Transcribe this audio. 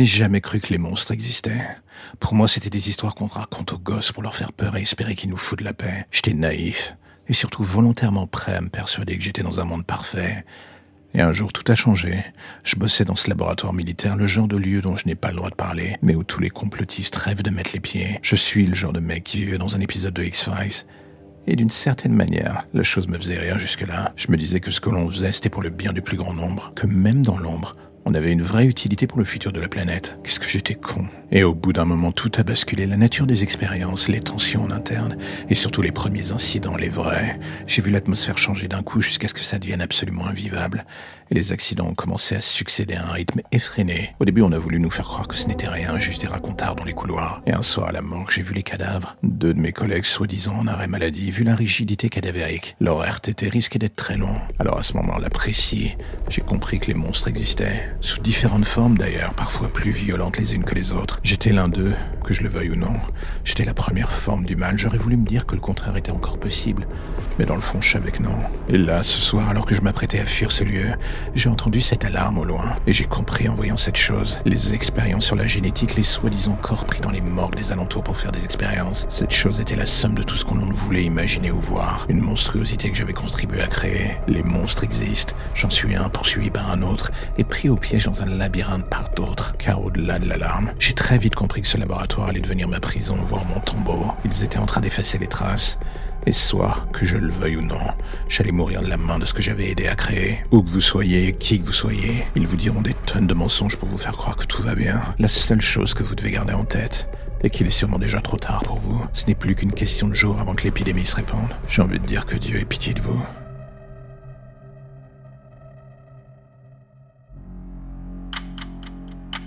Je n'ai jamais cru que les monstres existaient. Pour moi, c'était des histoires qu'on raconte aux gosses pour leur faire peur et espérer qu'ils nous foutent la paix. J'étais naïf, et surtout volontairement prêt à me persuader que j'étais dans un monde parfait. Et un jour, tout a changé. Je bossais dans ce laboratoire militaire, le genre de lieu dont je n'ai pas le droit de parler, mais où tous les complotistes rêvent de mettre les pieds. Je suis le genre de mec qui vivait dans un épisode de X-Files. Et d'une certaine manière, la chose me faisait rire jusque-là. Je me disais que ce que l'on faisait, c'était pour le bien du plus grand nombre, que même dans l'ombre, on avait une vraie utilité pour le futur de la planète. Qu'est-ce que j'étais con. Et au bout d'un moment, tout a basculé. La nature des expériences, les tensions en interne, et surtout les premiers incidents, les vrais. J'ai vu l'atmosphère changer d'un coup jusqu'à ce que ça devienne absolument invivable. Et les accidents ont commencé à succéder à un rythme effréné. Au début, on a voulu nous faire croire que ce n'était rien, juste des racontards dans les couloirs. Et un soir à la morgue, j'ai vu les cadavres. Deux de mes collègues soi-disant en arrêt maladie, vu la rigidité cadavérique. Leur RTT risquait d'être très long. Alors à ce moment-là précis, j'ai compris que les monstres existaient. Sous différentes formes d'ailleurs, parfois plus violentes les unes que les autres. J'étais l'un d'eux, que je le veuille ou non. J'étais la première forme du mal. J'aurais voulu me dire que le contraire était encore possible. Mais dans le fond, je savais que non. Et là, ce soir, alors que je m'apprêtais à fuir ce lieu, j'ai entendu cette alarme au loin. Et j'ai compris en voyant cette chose. Les expériences sur la génétique, les soi-disant corps pris dans les morgues des alentours pour faire des expériences. Cette chose était la somme de tout ce qu'on voulait imaginer ou voir. Une monstruosité que j'avais contribué à créer. Les monstres existent. J'en suis un poursuivi par un autre et pris au piège dans un labyrinthe par d'autres. Car au-delà de l'alarme, j'ai très vite compris que ce laboratoire allait devenir ma prison, voire mon tombeau. Ils étaient en train d'effacer les traces. Et ce soir, que je le veuille ou non, j'allais mourir de la main de ce que j'avais aidé à créer. Où que vous soyez, qui que vous soyez, ils vous diront des tonnes de mensonges pour vous faire croire que tout va bien. La seule chose que vous devez garder en tête, est qu'il est sûrement déjà trop tard pour vous. Ce n'est plus qu'une question de jours avant que l'épidémie se répande. J'ai envie de dire que Dieu ait pitié de vous.